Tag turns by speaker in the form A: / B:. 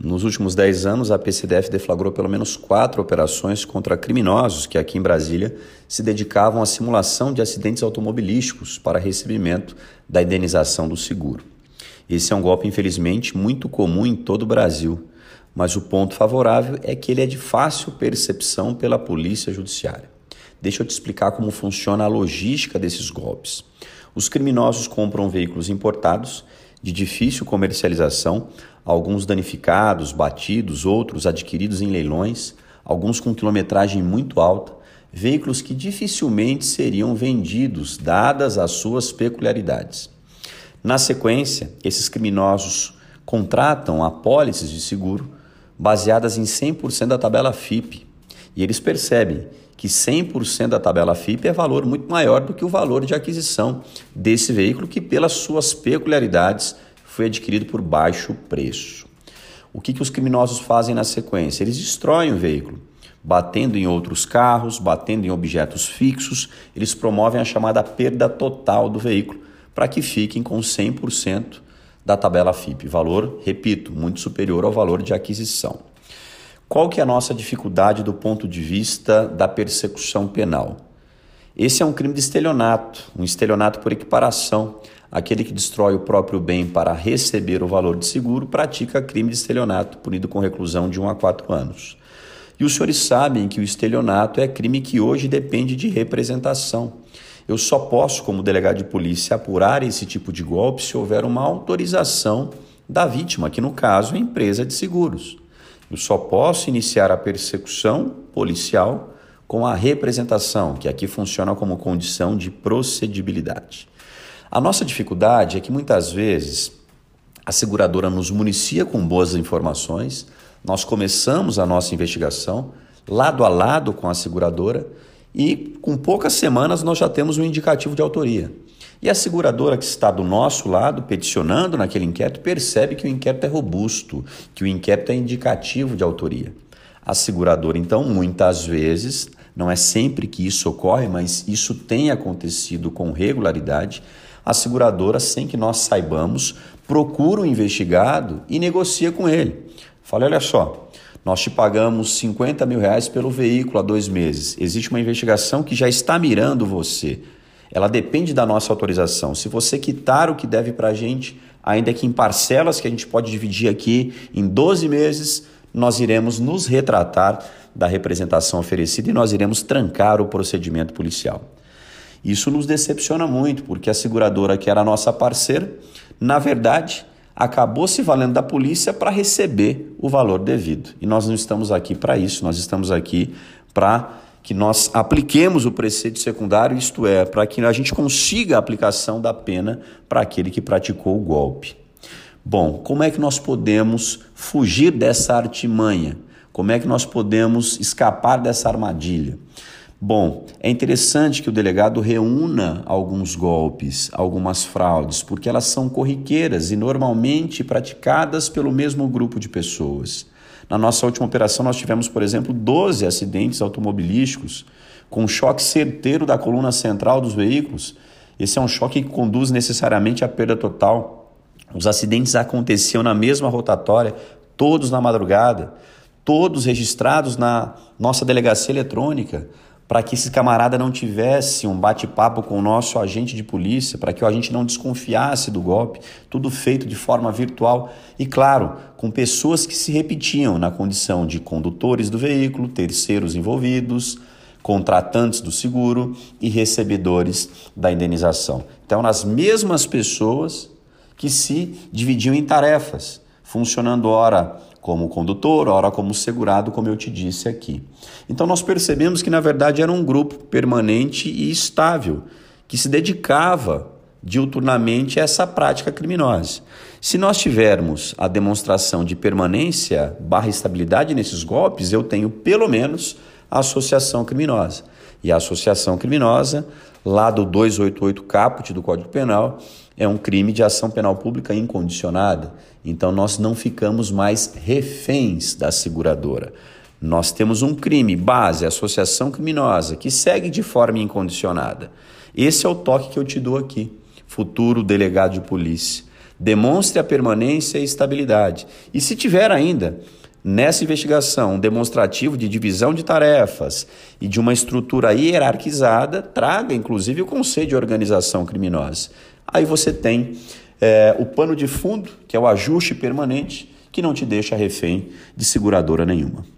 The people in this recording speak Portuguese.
A: Nos últimos 10 anos, a PCDF deflagrou pelo menos quatro operações contra criminosos que aqui em Brasília se dedicavam à simulação de acidentes automobilísticos para recebimento da indenização do seguro. Esse é um golpe, infelizmente, muito comum em todo o Brasil, mas o ponto favorável é que ele é de fácil percepção pela polícia judiciária. Deixa eu te explicar como funciona a logística desses golpes. Os criminosos compram veículos importados de difícil comercialização, alguns danificados, batidos, outros adquiridos em leilões, alguns com quilometragem muito alta, veículos que dificilmente seriam vendidos, dadas as suas peculiaridades. Na sequência, esses criminosos contratam apólices de seguro baseadas em 100% da tabela FIP e eles percebem que 100% da tabela FIP é valor muito maior do que o valor de aquisição desse veículo, que, pelas suas peculiaridades, foi adquirido por baixo preço. O que, que os criminosos fazem na sequência? Eles destroem o veículo, batendo em outros carros, batendo em objetos fixos, eles promovem a chamada perda total do veículo, para que fiquem com 100% da tabela FIP, valor, repito, muito superior ao valor de aquisição. Qual que é a nossa dificuldade do ponto de vista da persecução penal? Esse é um crime de estelionato, um estelionato por equiparação. Aquele que destrói o próprio bem para receber o valor de seguro pratica crime de estelionato, punido com reclusão de 1 a 4 anos. E os senhores sabem que o estelionato é crime que hoje depende de representação. Eu só posso, como delegado de polícia, apurar esse tipo de golpe se houver uma autorização da vítima, que no caso é a empresa de seguros. Eu só posso iniciar a persecução policial com a representação, que aqui funciona como condição de procedibilidade. A nossa dificuldade é que muitas vezes a seguradora nos municia com boas informações, nós começamos a nossa investigação lado a lado com a seguradora e com poucas semanas nós já temos um indicativo de autoria. E a seguradora que está do nosso lado, peticionando naquele inquérito, percebe que o inquérito é robusto, que o inquérito é indicativo de autoria. A seguradora, então, muitas vezes, não é sempre que isso ocorre, mas isso tem acontecido com regularidade, a seguradora, sem que nós saibamos, procura o investigado e negocia com ele. Fala, olha só, nós te pagamos 50 mil reais pelo veículo há dois meses. Existe uma investigação que já está mirando você ela depende da nossa autorização. Se você quitar o que deve para a gente, ainda que em parcelas que a gente pode dividir aqui em 12 meses, nós iremos nos retratar da representação oferecida e nós iremos trancar o procedimento policial. Isso nos decepciona muito, porque a seguradora, que era a nossa parceira, na verdade, acabou se valendo da polícia para receber o valor devido. E nós não estamos aqui para isso, nós estamos aqui para que nós apliquemos o preceito secundário, isto é, para que a gente consiga a aplicação da pena para aquele que praticou o golpe. Bom, como é que nós podemos fugir dessa artimanha? Como é que nós podemos escapar dessa armadilha? Bom, é interessante que o delegado reúna alguns golpes, algumas fraudes, porque elas são corriqueiras e normalmente praticadas pelo mesmo grupo de pessoas. Na nossa última operação, nós tivemos, por exemplo, 12 acidentes automobilísticos com choque certeiro da coluna central dos veículos. Esse é um choque que conduz necessariamente à perda total. Os acidentes aconteciam na mesma rotatória, todos na madrugada, todos registrados na nossa delegacia eletrônica para que esse camarada não tivesse um bate-papo com o nosso agente de polícia, para que o agente não desconfiasse do golpe, tudo feito de forma virtual e, claro, com pessoas que se repetiam na condição de condutores do veículo, terceiros envolvidos, contratantes do seguro e recebedores da indenização. Então, as mesmas pessoas que se dividiam em tarefas, funcionando ora como condutor, ora como segurado, como eu te disse aqui. Então nós percebemos que na verdade era um grupo permanente e estável que se dedicava diuturnamente a essa prática criminosa. Se nós tivermos a demonstração de permanência barra estabilidade nesses golpes, eu tenho pelo menos associação criminosa. E a associação criminosa, lá do 288 caput do Código Penal, é um crime de ação penal pública incondicionada. Então nós não ficamos mais reféns da seguradora. Nós temos um crime base, associação criminosa, que segue de forma incondicionada. Esse é o toque que eu te dou aqui, futuro delegado de polícia. demonstre a permanência e estabilidade. E se tiver ainda nessa investigação um demonstrativo de divisão de tarefas e de uma estrutura hierarquizada, traga inclusive o conceito de organização criminosa. Aí você tem é, o pano de fundo, que é o ajuste permanente, que não te deixa refém de seguradora nenhuma.